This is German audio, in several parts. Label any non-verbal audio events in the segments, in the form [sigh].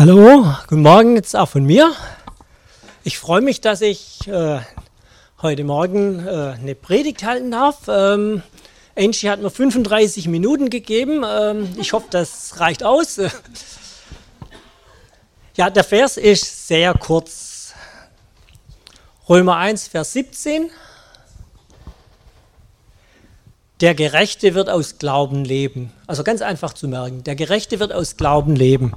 Hallo, guten Morgen jetzt auch von mir. Ich freue mich, dass ich äh, heute Morgen äh, eine Predigt halten darf. Ähm, Angie hat mir 35 Minuten gegeben. Ähm, ich hoffe, das reicht aus. [laughs] ja, der Vers ist sehr kurz. Römer 1, Vers 17. Der Gerechte wird aus Glauben leben. Also ganz einfach zu merken. Der Gerechte wird aus Glauben leben.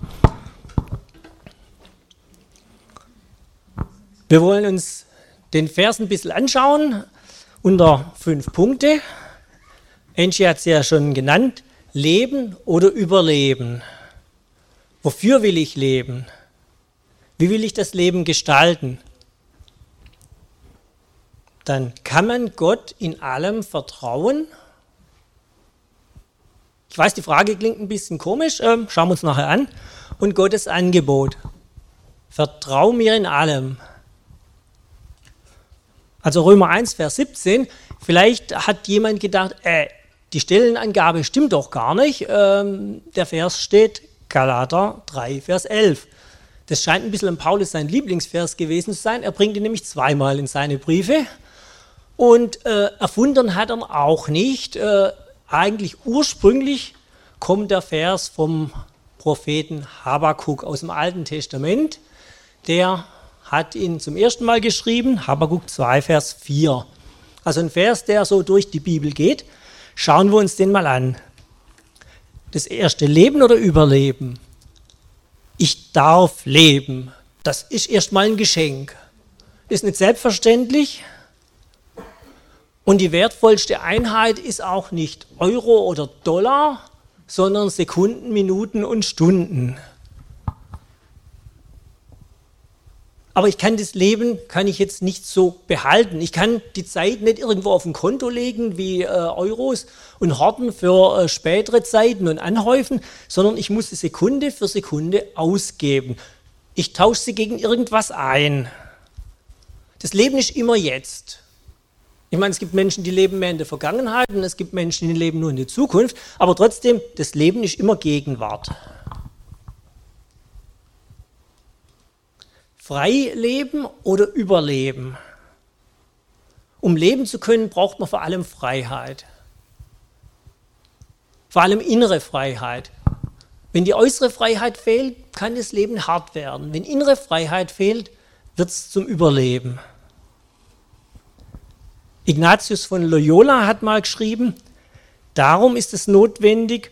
Wir wollen uns den Vers ein bisschen anschauen unter fünf Punkte. Angie hat es ja schon genannt. Leben oder überleben? Wofür will ich leben? Wie will ich das Leben gestalten? Dann kann man Gott in allem vertrauen. Ich weiß, die Frage klingt ein bisschen komisch, ähm, schauen wir uns nachher an. Und Gottes Angebot. Vertrau mir in allem. Also Römer 1, Vers 17. Vielleicht hat jemand gedacht, äh, die Stellenangabe stimmt doch gar nicht. Ähm, der Vers steht Galater 3, Vers 11. Das scheint ein bisschen an Paulus sein Lieblingsvers gewesen zu sein. Er bringt ihn nämlich zweimal in seine Briefe. Und äh, erfunden hat er auch nicht. Äh, eigentlich ursprünglich kommt der Vers vom Propheten Habakuk aus dem Alten Testament, der hat ihn zum ersten Mal geschrieben, Habakkuk 2, Vers 4. Also ein Vers, der so durch die Bibel geht. Schauen wir uns den mal an. Das erste Leben oder Überleben? Ich darf leben. Das ist erstmal ein Geschenk. Ist nicht selbstverständlich. Und die wertvollste Einheit ist auch nicht Euro oder Dollar, sondern Sekunden, Minuten und Stunden. Aber ich kann das Leben, kann ich jetzt nicht so behalten. Ich kann die Zeit nicht irgendwo auf ein Konto legen wie äh, Euros und horten für äh, spätere Zeiten und anhäufen, sondern ich muss sie Sekunde für Sekunde ausgeben. Ich tausche sie gegen irgendwas ein. Das Leben ist immer jetzt. Ich meine, es gibt Menschen, die leben mehr in der Vergangenheit und es gibt Menschen, die leben nur in der Zukunft, aber trotzdem, das Leben ist immer Gegenwart. Frei leben oder überleben? Um leben zu können, braucht man vor allem Freiheit. Vor allem innere Freiheit. Wenn die äußere Freiheit fehlt, kann das Leben hart werden. Wenn innere Freiheit fehlt, wird es zum Überleben. Ignatius von Loyola hat mal geschrieben, darum ist es notwendig,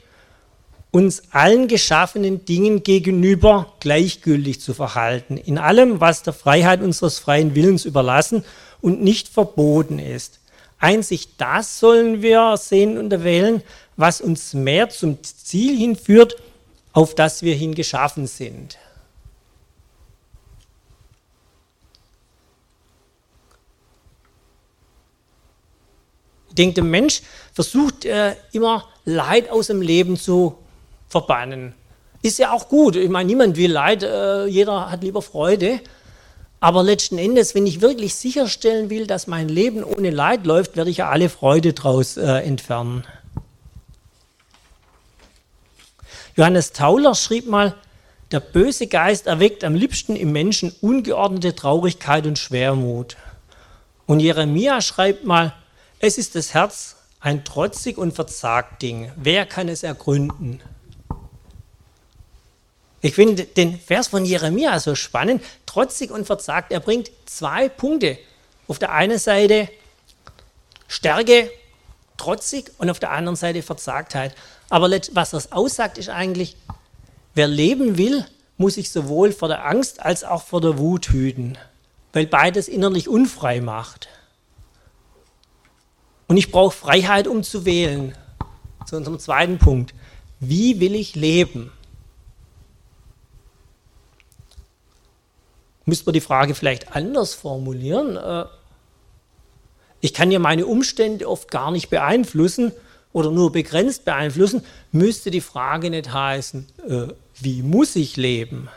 uns allen geschaffenen Dingen gegenüber gleichgültig zu verhalten, in allem, was der Freiheit unseres freien Willens überlassen und nicht verboten ist. Einzig das sollen wir sehen und erwählen, was uns mehr zum Ziel hinführt, auf das wir hin geschaffen sind. Ich denke, der Mensch versucht äh, immer Leid aus dem Leben zu verbannen. Ist ja auch gut. Ich meine, niemand will Leid, äh, jeder hat lieber Freude. Aber letzten Endes, wenn ich wirklich sicherstellen will, dass mein Leben ohne Leid läuft, werde ich ja alle Freude daraus äh, entfernen. Johannes Tauler schrieb mal, der böse Geist erweckt am liebsten im Menschen ungeordnete Traurigkeit und Schwermut. Und Jeremia schreibt mal, es ist das Herz ein trotzig und verzagt Ding. Wer kann es ergründen? Ich finde den Vers von Jeremia so spannend, trotzig und verzagt. Er bringt zwei Punkte. Auf der einen Seite Stärke, trotzig und auf der anderen Seite Verzagtheit. Aber was das aussagt, ist eigentlich, wer leben will, muss sich sowohl vor der Angst als auch vor der Wut hüten, weil beides innerlich unfrei macht. Und ich brauche Freiheit, um zu wählen. Zu unserem zweiten Punkt. Wie will ich leben? Müsste man die Frage vielleicht anders formulieren. Äh, ich kann ja meine Umstände oft gar nicht beeinflussen oder nur begrenzt beeinflussen. Müsste die Frage nicht heißen, äh, wie muss ich leben?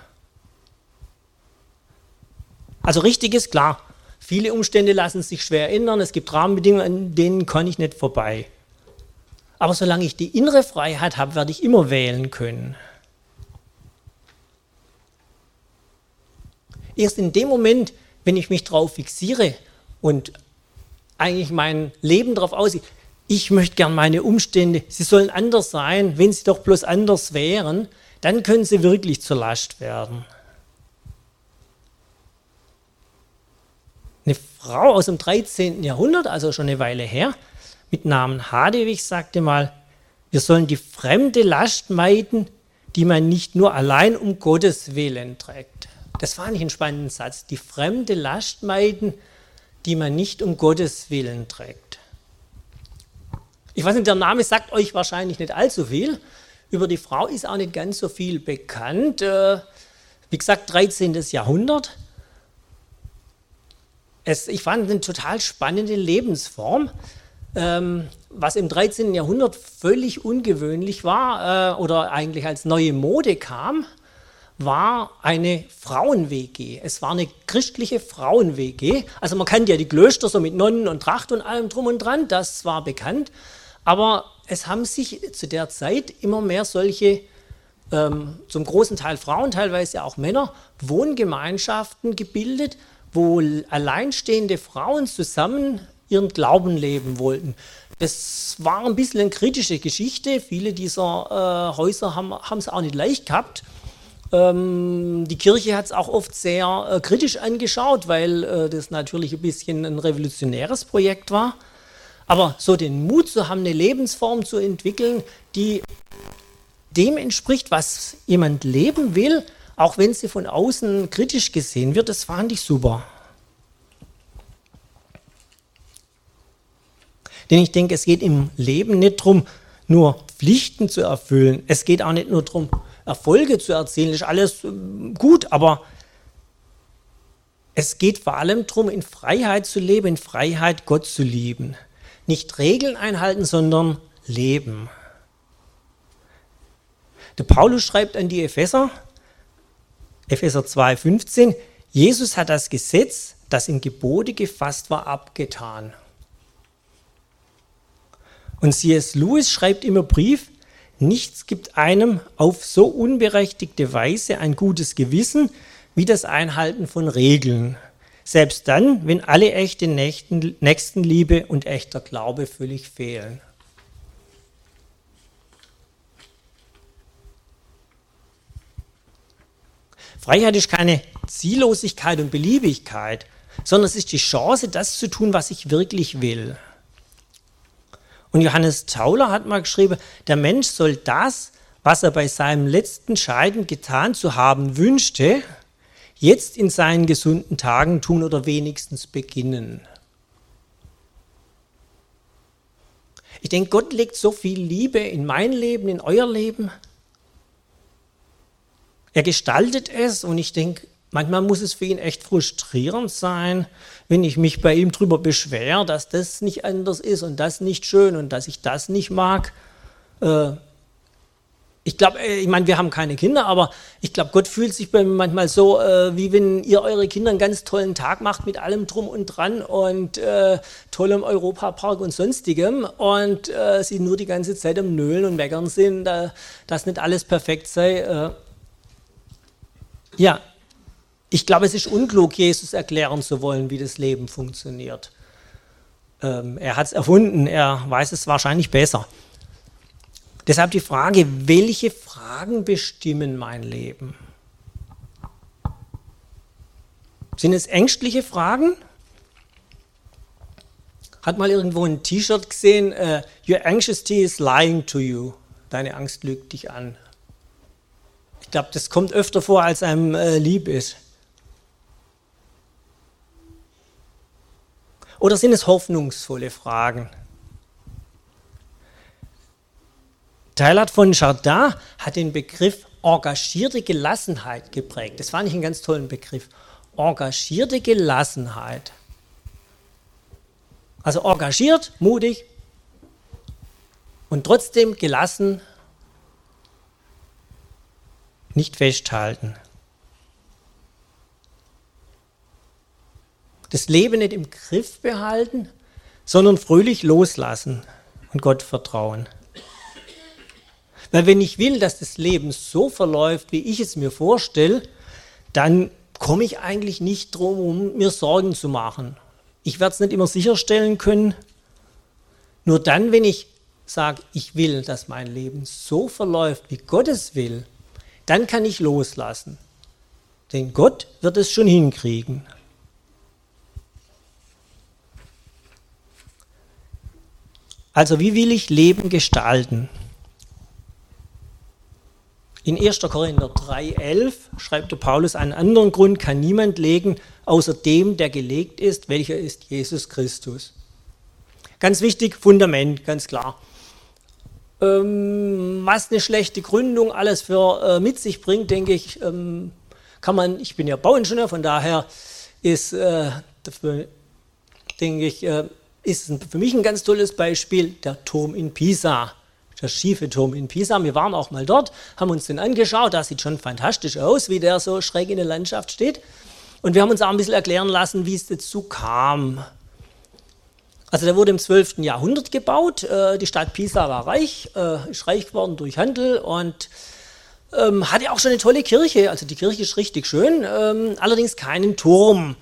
Also richtig ist klar, viele Umstände lassen sich schwer ändern. Es gibt Rahmenbedingungen, an denen kann ich nicht vorbei. Aber solange ich die innere Freiheit habe, werde ich immer wählen können. Erst in dem Moment, wenn ich mich darauf fixiere und eigentlich mein Leben darauf aussieht, ich möchte gern meine Umstände, sie sollen anders sein, wenn sie doch bloß anders wären, dann können sie wirklich zur Last werden. Eine Frau aus dem 13. Jahrhundert, also schon eine Weile her, mit Namen Hadewig sagte mal, wir sollen die fremde Last meiden, die man nicht nur allein um Gottes Willen trägt. Das war nicht ein spannender Satz. Die fremde Last meiden, die man nicht um Gottes Willen trägt. Ich weiß nicht, der Name sagt euch wahrscheinlich nicht allzu viel. Über die Frau ist auch nicht ganz so viel bekannt. Äh, wie gesagt, 13. Jahrhundert. Es, ich fand eine total spannende Lebensform, ähm, was im 13. Jahrhundert völlig ungewöhnlich war äh, oder eigentlich als neue Mode kam war eine Frauen-WG. Es war eine christliche Frauen-WG. Also man kannte ja die Klöster so mit Nonnen und Tracht und allem drum und dran, das war bekannt. Aber es haben sich zu der Zeit immer mehr solche, ähm, zum großen Teil Frauen, teilweise auch Männer, Wohngemeinschaften gebildet, wo alleinstehende Frauen zusammen ihren Glauben leben wollten. Das war ein bisschen eine kritische Geschichte. Viele dieser äh, Häuser haben es auch nicht leicht gehabt. Ähm, die Kirche hat es auch oft sehr äh, kritisch angeschaut, weil äh, das natürlich ein bisschen ein revolutionäres Projekt war. Aber so den Mut zu haben, eine Lebensform zu entwickeln, die dem entspricht, was jemand leben will, auch wenn sie von außen kritisch gesehen wird, das fand ich super. Denn ich denke, es geht im Leben nicht darum, nur Pflichten zu erfüllen. Es geht auch nicht nur darum, Erfolge zu erzielen, ist alles ähm, gut, aber es geht vor allem darum, in Freiheit zu leben, in Freiheit Gott zu lieben. Nicht Regeln einhalten, sondern leben. Der Paulus schreibt an die Epheser, Epheser 2,15, Jesus hat das Gesetz, das in Gebote gefasst war, abgetan. Und C.S. Lewis schreibt immer Brief, Nichts gibt einem auf so unberechtigte Weise ein gutes Gewissen wie das Einhalten von Regeln. Selbst dann, wenn alle echte Nächstenliebe und echter Glaube völlig fehlen. Freiheit ist keine Ziellosigkeit und Beliebigkeit, sondern es ist die Chance, das zu tun, was ich wirklich will. Und Johannes Tauler hat mal geschrieben, der Mensch soll das, was er bei seinem letzten Scheiden getan zu haben wünschte, jetzt in seinen gesunden Tagen tun oder wenigstens beginnen. Ich denke, Gott legt so viel Liebe in mein Leben, in euer Leben. Er gestaltet es und ich denke, Manchmal muss es für ihn echt frustrierend sein, wenn ich mich bei ihm darüber beschwere, dass das nicht anders ist und das nicht schön und dass ich das nicht mag. Äh, ich glaube, äh, ich meine, wir haben keine Kinder, aber ich glaube, Gott fühlt sich bei mir manchmal so, äh, wie wenn ihr eure Kinder einen ganz tollen Tag macht mit allem drum und dran und äh, tollem Europapark und sonstigem und äh, sie nur die ganze Zeit am Nölen und Meckern sind, dass nicht alles perfekt sei. Ja, ich glaube, es ist unklug, Jesus erklären zu wollen, wie das Leben funktioniert. Ähm, er hat es erfunden, er weiß es wahrscheinlich besser. Deshalb die Frage, welche Fragen bestimmen mein Leben? Sind es ängstliche Fragen? Hat mal irgendwo ein T-Shirt gesehen, uh, Your anxiety is lying to you. Deine Angst lügt dich an. Ich glaube, das kommt öfter vor, als einem äh, lieb ist. Oder sind es hoffnungsvolle Fragen? Teilhard von Chardin hat den Begriff engagierte Gelassenheit geprägt. Das fand ich einen ganz tollen Begriff. Engagierte Gelassenheit. Also engagiert, mutig und trotzdem gelassen, nicht festhalten. Das Leben nicht im Griff behalten, sondern fröhlich loslassen und Gott vertrauen. Weil wenn ich will, dass das Leben so verläuft, wie ich es mir vorstelle, dann komme ich eigentlich nicht drum, um mir Sorgen zu machen. Ich werde es nicht immer sicherstellen können. Nur dann, wenn ich sage, ich will, dass mein Leben so verläuft, wie Gott es will, dann kann ich loslassen. Denn Gott wird es schon hinkriegen. Also wie will ich Leben gestalten? In 1. Korinther 3,11 schreibt der Paulus, einen anderen Grund kann niemand legen, außer dem, der gelegt ist, welcher ist Jesus Christus. Ganz wichtig, Fundament, ganz klar. Ähm, was eine schlechte Gründung alles für äh, mit sich bringt, denke ich, ähm, kann man, ich bin ja Bauingenieur, von daher ist, äh, dafür, denke ich, äh, ist für mich ein ganz tolles Beispiel der Turm in Pisa der schiefe Turm in Pisa. Wir waren auch mal dort, haben uns den angeschaut. Das sieht schon fantastisch aus, wie der so schräg in der Landschaft steht. Und wir haben uns auch ein bisschen erklären lassen, wie es dazu kam. Also der wurde im 12. Jahrhundert gebaut. Äh, die Stadt Pisa war reich, äh, ist reich geworden durch Handel und ähm, hatte auch schon eine tolle Kirche. Also die Kirche ist richtig schön, ähm, allerdings keinen Turm.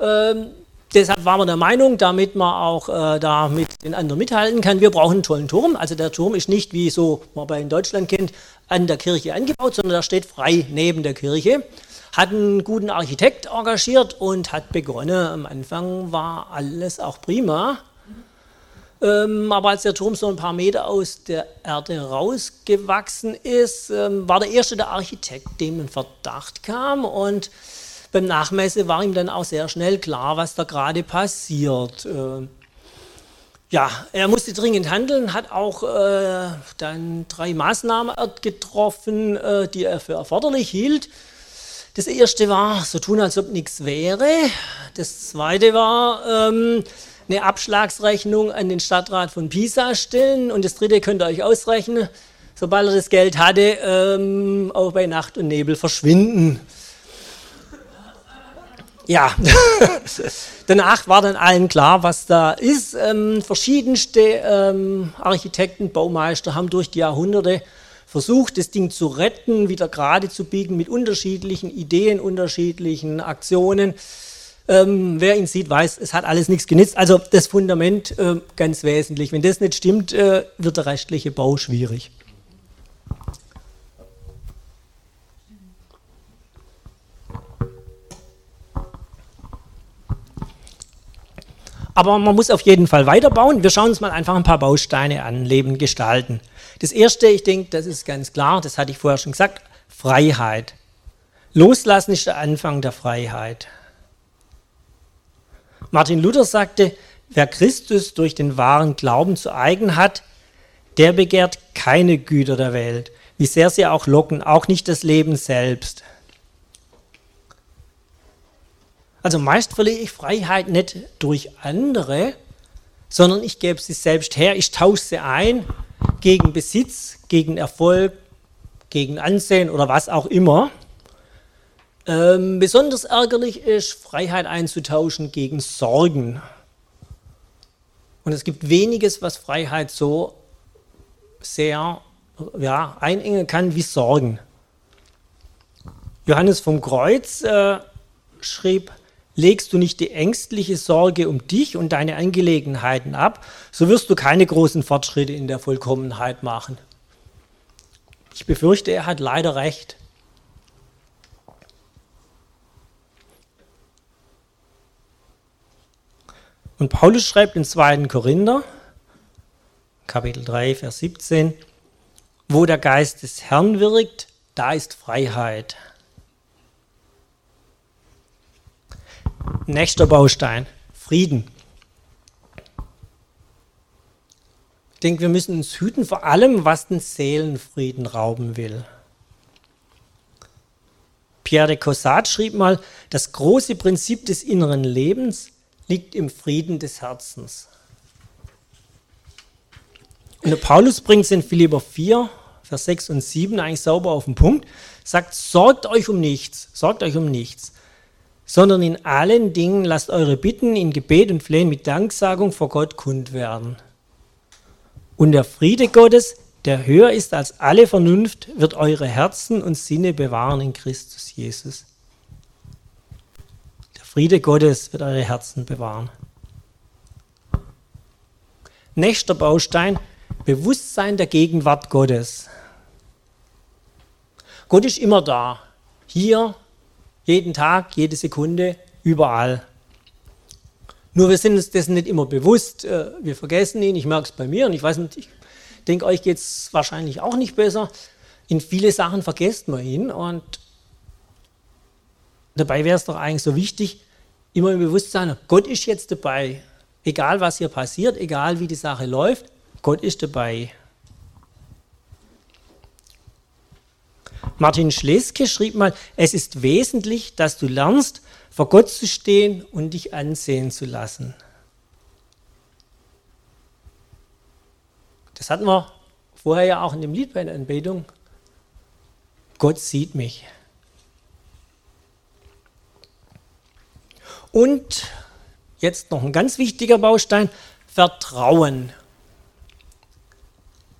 Ähm, deshalb waren wir der Meinung, damit man auch äh, da mit den anderen mithalten kann, wir brauchen einen tollen Turm. Also der Turm ist nicht, wie so man bei in Deutschland kennt, an der Kirche angebaut, sondern der steht frei neben der Kirche. Hat einen guten Architekt engagiert und hat begonnen. Am Anfang war alles auch prima. Ähm, aber als der Turm so ein paar Meter aus der Erde rausgewachsen ist, ähm, war der erste der Architekt, dem ein Verdacht kam und beim Nachmesse war ihm dann auch sehr schnell klar, was da gerade passiert. Äh, ja, er musste dringend handeln, hat auch äh, dann drei Maßnahmen getroffen, äh, die er für erforderlich hielt. Das erste war, so tun, als ob nichts wäre. Das zweite war, ähm, eine Abschlagsrechnung an den Stadtrat von Pisa stellen. Und das dritte könnt ihr euch ausrechnen, sobald er das Geld hatte, ähm, auch bei Nacht und Nebel verschwinden. Ja, [laughs] danach war dann allen klar, was da ist. Ähm, verschiedenste ähm, Architekten, Baumeister haben durch die Jahrhunderte versucht, das Ding zu retten, wieder gerade zu biegen mit unterschiedlichen Ideen, unterschiedlichen Aktionen. Ähm, wer ihn sieht, weiß, es hat alles nichts genützt. Also das Fundament äh, ganz wesentlich. Wenn das nicht stimmt, äh, wird der restliche Bau schwierig. Aber man muss auf jeden Fall weiterbauen. Wir schauen uns mal einfach ein paar Bausteine an, Leben gestalten. Das erste, ich denke, das ist ganz klar, das hatte ich vorher schon gesagt, Freiheit. Loslassen ist der Anfang der Freiheit. Martin Luther sagte, wer Christus durch den wahren Glauben zu eigen hat, der begehrt keine Güter der Welt, wie sehr sie auch locken, auch nicht das Leben selbst. Also meist verliere ich Freiheit nicht durch andere, sondern ich gebe sie selbst her, ich tausche sie ein gegen Besitz, gegen Erfolg, gegen Ansehen oder was auch immer. Ähm, besonders ärgerlich ist, Freiheit einzutauschen gegen Sorgen. Und es gibt weniges, was Freiheit so sehr ja, einengen kann wie Sorgen. Johannes vom Kreuz äh, schrieb, legst du nicht die ängstliche Sorge um dich und deine Angelegenheiten ab, so wirst du keine großen Fortschritte in der Vollkommenheit machen. Ich befürchte, er hat leider recht. Und Paulus schreibt in 2. Korinther, Kapitel 3, Vers 17, wo der Geist des Herrn wirkt, da ist Freiheit. Nächster Baustein, Frieden. Ich denke, wir müssen uns hüten vor allem, was den Seelenfrieden rauben will. Pierre de Cossat schrieb mal, das große Prinzip des inneren Lebens liegt im Frieden des Herzens. Und der Paulus bringt es in Philipper 4, Vers 6 und 7 eigentlich sauber auf den Punkt, sagt, sorgt euch um nichts, sorgt euch um nichts, sondern in allen Dingen lasst eure Bitten in Gebet und Flehen mit Danksagung vor Gott kund werden. Und der Friede Gottes, der höher ist als alle Vernunft, wird eure Herzen und Sinne bewahren in Christus Jesus. Friede Gottes wird eure Herzen bewahren. Nächster Baustein, Bewusstsein der Gegenwart Gottes. Gott ist immer da. Hier, jeden Tag, jede Sekunde, überall. Nur wir sind uns dessen nicht immer bewusst. Äh, wir vergessen ihn. Ich merke es bei mir und ich weiß nicht, ich denke, euch geht es wahrscheinlich auch nicht besser. In viele Sachen vergesst man ihn und dabei wäre es doch eigentlich so wichtig, immer im Bewusstsein, Gott ist jetzt dabei. Egal was hier passiert, egal wie die Sache läuft, Gott ist dabei. Martin Schleske schrieb mal, es ist wesentlich, dass du lernst, vor Gott zu stehen und dich ansehen zu lassen. Das hatten wir vorher ja auch in dem Lied bei der Anbetung. Gott sieht mich. Und jetzt noch ein ganz wichtiger Baustein, Vertrauen.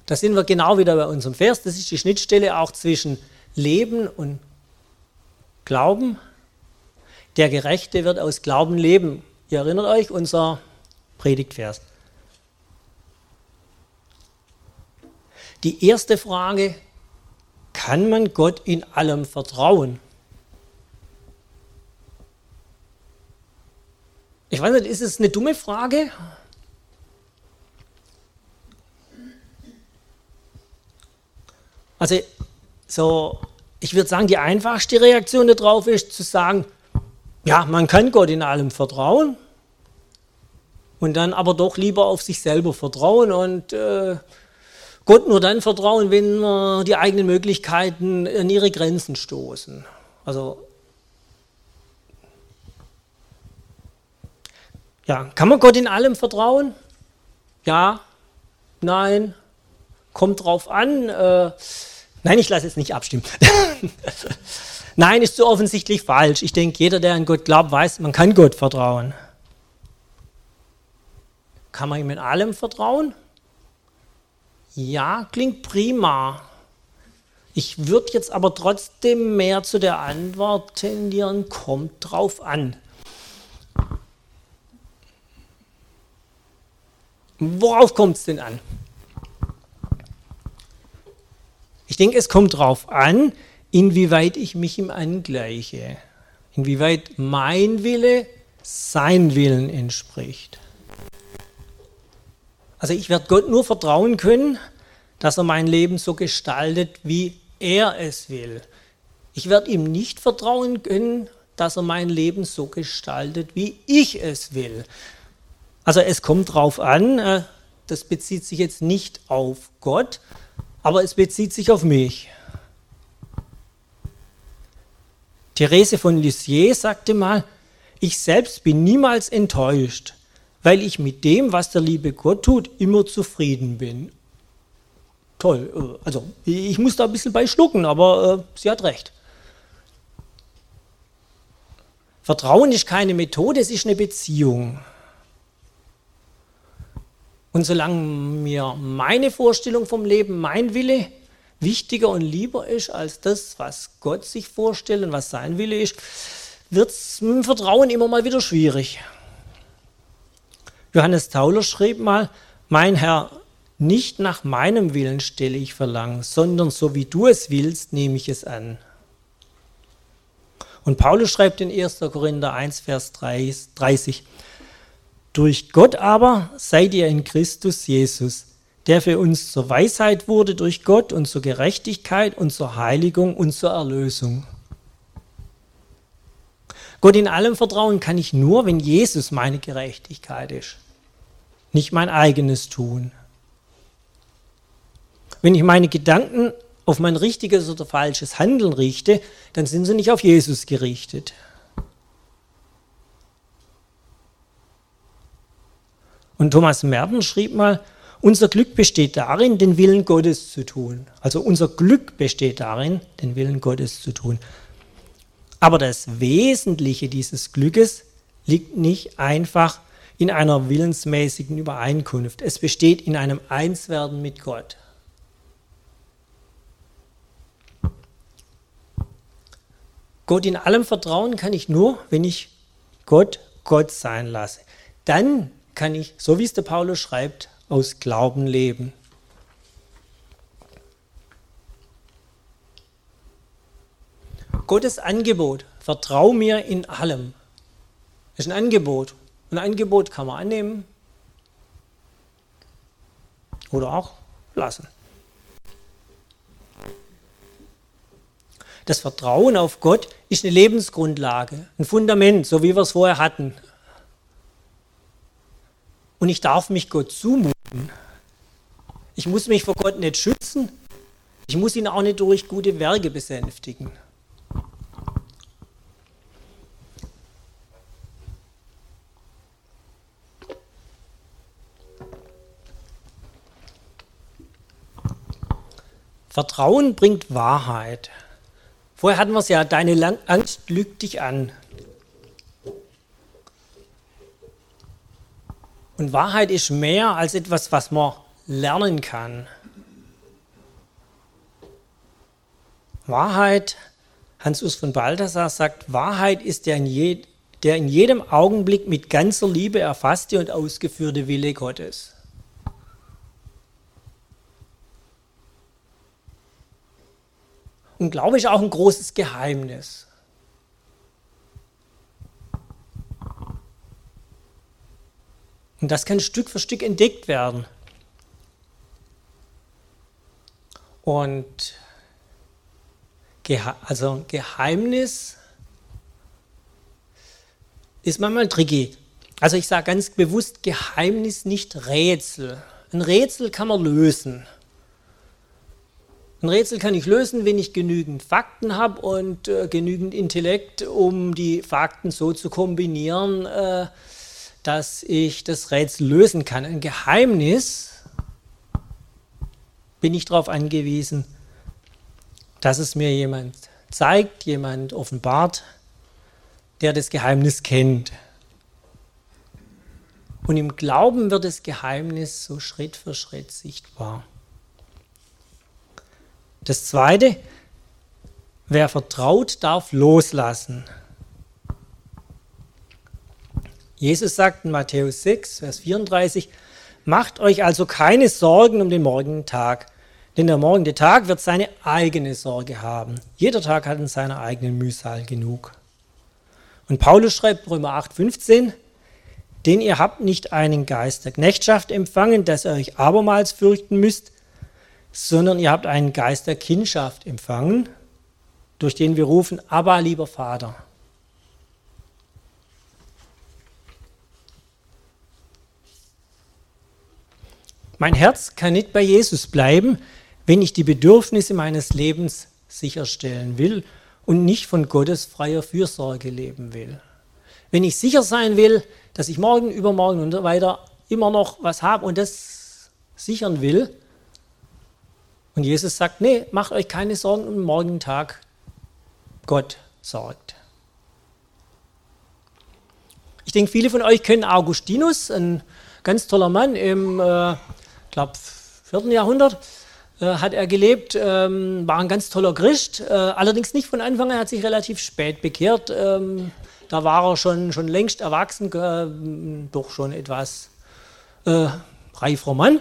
Da sind wir genau wieder bei unserem Vers. Das ist die Schnittstelle auch zwischen Leben und Glauben. Der Gerechte wird aus Glauben leben. Ihr erinnert euch, unser Predigtvers. Die erste Frage, kann man Gott in allem vertrauen? Ich weiß nicht, ist es eine dumme Frage? Also, so, ich würde sagen, die einfachste Reaktion darauf ist zu sagen, ja, man kann Gott in allem vertrauen und dann aber doch lieber auf sich selber vertrauen und äh, Gott nur dann vertrauen, wenn äh, die eigenen Möglichkeiten an ihre Grenzen stoßen. Also ja, kann man Gott in allem vertrauen? Ja, nein, kommt drauf an. Äh, nein, ich lasse es nicht abstimmen. [laughs] Nein, ist so offensichtlich falsch. Ich denke, jeder, der an Gott glaubt, weiß, man kann Gott vertrauen. Kann man ihm in allem vertrauen? Ja, klingt prima. Ich würde jetzt aber trotzdem mehr zu der Antwort tendieren, kommt drauf an. Worauf kommt es denn an? Ich denke, es kommt drauf an, inwieweit ich mich ihm angleiche, inwieweit mein Wille sein Willen entspricht. Also ich werde Gott nur vertrauen können, dass er mein Leben so gestaltet, wie er es will. Ich werde ihm nicht vertrauen können, dass er mein Leben so gestaltet, wie ich es will. Also es kommt darauf an, äh, das bezieht sich jetzt nicht auf Gott, aber es bezieht sich auf mich. Therese von Lisieux sagte mal, ich selbst bin niemals enttäuscht, weil ich mit dem, was der liebe Gott tut, immer zufrieden bin. Toll, äh, also ich muss da ein bisschen bei schlucken, aber äh, sie hat recht. Vertrauen ist keine Methode, es ist eine Beziehung. Und solange mir meine Vorstellung vom Leben, mein Wille wichtiger und lieber ist als das, was Gott sich vorstellt und was sein Wille ist, wird es mit dem Vertrauen immer mal wieder schwierig. Johannes Tauler schrieb mal, mein Herr, nicht nach meinem Willen stelle ich Verlangen, sondern so wie du es willst, nehme ich es an. Und Paulus schreibt in 1. Korinther 1, Vers 30, durch Gott aber seid ihr in Christus Jesus, der für uns zur Weisheit wurde durch Gott und zur Gerechtigkeit und zur Heiligung und zur Erlösung. Gott in allem vertrauen kann ich nur, wenn Jesus meine Gerechtigkeit ist, nicht mein eigenes Tun. Wenn ich meine Gedanken auf mein richtiges oder falsches Handeln richte, dann sind sie nicht auf Jesus gerichtet. Und Thomas Merten schrieb mal, unser Glück besteht darin, den Willen Gottes zu tun. Also unser Glück besteht darin, den Willen Gottes zu tun. Aber das Wesentliche dieses Glückes liegt nicht einfach in einer willensmäßigen Übereinkunft. Es besteht in einem Einswerden mit Gott. Gott in allem vertrauen kann ich nur, wenn ich Gott Gott sein lasse. Dann kann ich, so wie es der Paulus schreibt, aus Glauben leben. Gottes Angebot, vertrau mir in allem, ist ein Angebot. Ein Angebot kann man annehmen oder auch lassen. Das Vertrauen auf Gott ist eine Lebensgrundlage, ein Fundament, so wie wir es vorher hatten. Und ich darf mich Gott zumuten. Ich muss mich vor Gott nicht schützen. Ich muss ihn auch nicht durch gute Werke besänftigen. Vertrauen bringt Wahrheit. Vorher hatten wir es ja, deine Angst lügt dich an. Und Wahrheit ist mehr als etwas, was man lernen kann. Wahrheit, Hans-Urs von Balthasar sagt, Wahrheit ist der in, je, der in jedem Augenblick mit ganzer Liebe erfasste und ausgeführte Wille Gottes. Und Glaube ist auch ein großes Geheimnis. Und das kann Stück für Stück entdeckt werden. Und also Geheimnis ist manchmal tricky. Also ich sage ganz bewusst Geheimnis, nicht Rätsel. Ein Rätsel kann man lösen. Ein Rätsel kann ich lösen, wenn ich genügend Fakten habe und äh, genügend Intellekt, um die Fakten so zu kombinieren, äh, dass ich das Rätsel lösen kann. Ein Geheimnis bin ich darauf angewiesen, dass es mir jemand zeigt, jemand offenbart, der das Geheimnis kennt. Und im Glauben wird das Geheimnis so Schritt für Schritt sichtbar. Das Zweite, wer vertraut, darf loslassen. Jesus sagt in Matthäus 6, Vers 34, Macht euch also keine Sorgen um den morgigen Tag, denn der morgende Tag wird seine eigene Sorge haben. Jeder Tag hat in seiner eigenen Mühsal genug. Und Paulus schreibt Römer 8, 15, denn ihr habt nicht einen Geist der Knechtschaft empfangen, dass ihr euch abermals fürchten müsst, sondern ihr habt einen Geist der Kindschaft empfangen, durch den wir rufen, aber lieber Vater. Mein Herz kann nicht bei Jesus bleiben, wenn ich die Bedürfnisse meines Lebens sicherstellen will und nicht von Gottes freier Fürsorge leben will. Wenn ich sicher sein will, dass ich morgen, übermorgen und so weiter immer noch was habe und das sichern will, und Jesus sagt, nee, macht euch keine Sorgen um morgigen Tag, Gott sorgt. Ich denke, viele von euch kennen Augustinus, ein ganz toller Mann im äh, glaube, 4. Jahrhundert äh, hat er gelebt, ähm, war ein ganz toller Christ, äh, allerdings nicht von Anfang an, er hat sich relativ spät bekehrt. Ähm, da war er schon, schon längst erwachsen, äh, doch schon etwas äh, reifer Mann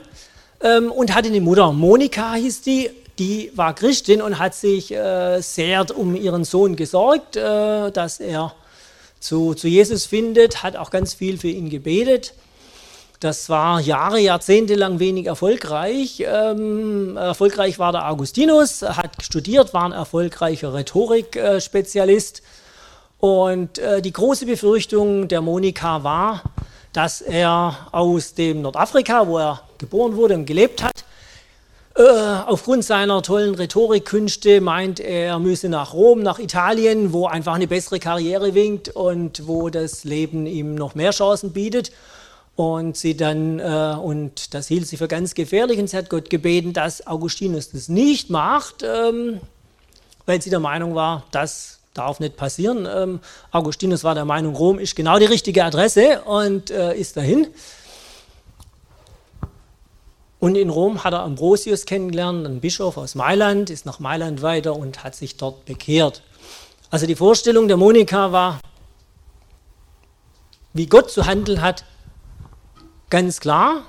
ähm, und hatte eine Mutter, Monika hieß die, die war Christin und hat sich äh, sehr um ihren Sohn gesorgt, äh, dass er zu, zu Jesus findet, hat auch ganz viel für ihn gebetet. Das war Jahre, Jahrzehnte lang wenig erfolgreich. Ähm, erfolgreich war der Augustinus, hat studiert, war ein erfolgreicher Rhetorikspezialist. Und äh, die große Befürchtung der Monika war, dass er aus dem Nordafrika, wo er geboren wurde und gelebt hat, äh, aufgrund seiner tollen Rhetorikkünste meint, er müsse nach Rom, nach Italien, wo einfach eine bessere Karriere winkt und wo das Leben ihm noch mehr Chancen bietet und sie dann, äh, und das hielt sie für ganz gefährlich, und sie hat Gott gebeten, dass Augustinus das nicht macht, ähm, weil sie der Meinung war, das darf nicht passieren. Ähm, Augustinus war der Meinung, Rom ist genau die richtige Adresse und äh, ist dahin. Und in Rom hat er Ambrosius kennengelernt, einen Bischof aus Mailand, ist nach Mailand weiter und hat sich dort bekehrt. Also die Vorstellung der Monika war, wie Gott zu handeln hat, ganz klar.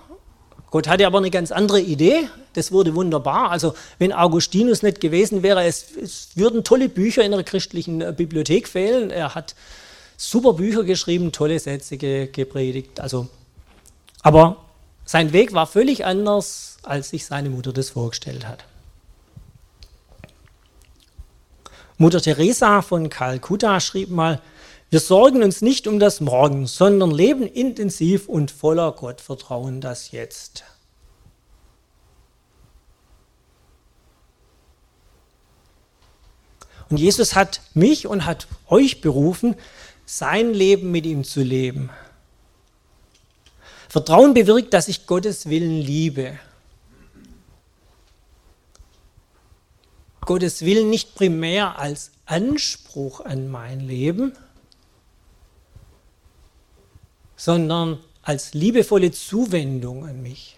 Gott hatte aber eine ganz andere Idee. Das wurde wunderbar. Also wenn Augustinus nicht gewesen wäre, es, es würden tolle Bücher in der christlichen äh, Bibliothek fehlen. Er hat super Bücher geschrieben, tolle Sätze gepredigt. Also, aber sein Weg war völlig anders, als sich seine Mutter das vorgestellt hat. Mutter Teresa von Kalkutta schrieb mal, wir sorgen uns nicht um das Morgen, sondern leben intensiv und voller Gottvertrauen das Jetzt. Und Jesus hat mich und hat euch berufen, sein Leben mit ihm zu leben. Vertrauen bewirkt, dass ich Gottes Willen liebe. Gottes Willen nicht primär als Anspruch an mein Leben, sondern als liebevolle Zuwendung an mich.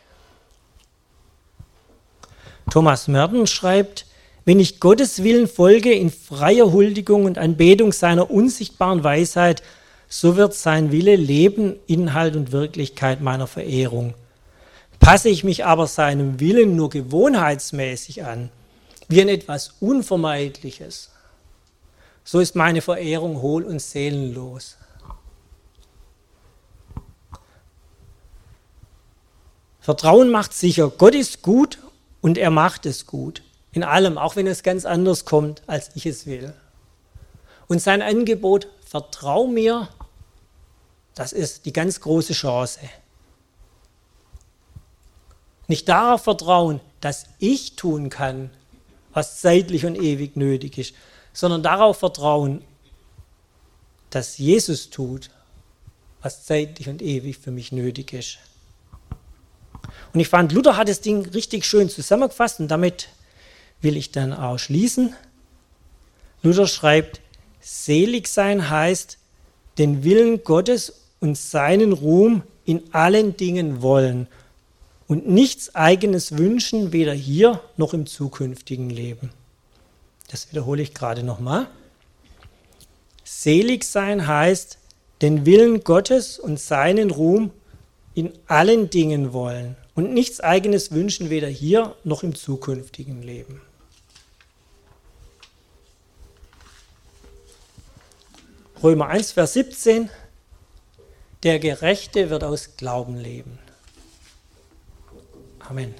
Thomas Merton schreibt, wenn ich Gottes Willen folge in freier Huldigung und Anbetung seiner unsichtbaren Weisheit, so wird sein Wille Leben, Inhalt und Wirklichkeit meiner Verehrung. Passe ich mich aber seinem Willen nur gewohnheitsmäßig an, wie an etwas Unvermeidliches, so ist meine Verehrung hohl und seelenlos. Vertrauen macht sicher, Gott ist gut und er macht es gut. In allem, auch wenn es ganz anders kommt, als ich es will. Und sein Angebot, vertrau mir, das ist die ganz große Chance. Nicht darauf vertrauen, dass ich tun kann, was zeitlich und ewig nötig ist, sondern darauf vertrauen, dass Jesus tut, was zeitlich und ewig für mich nötig ist. Und ich fand, Luther hat das Ding richtig schön zusammengefasst und damit will ich dann auch schließen. Luther schreibt, selig sein heißt, den Willen Gottes und seinen Ruhm in allen Dingen wollen und nichts eigenes wünschen, weder hier noch im zukünftigen Leben. Das wiederhole ich gerade nochmal. Selig sein heißt, den Willen Gottes und seinen Ruhm in allen Dingen wollen und nichts eigenes wünschen, weder hier noch im zukünftigen Leben. Römer 1, Vers 17, der Gerechte wird aus Glauben leben. Amen.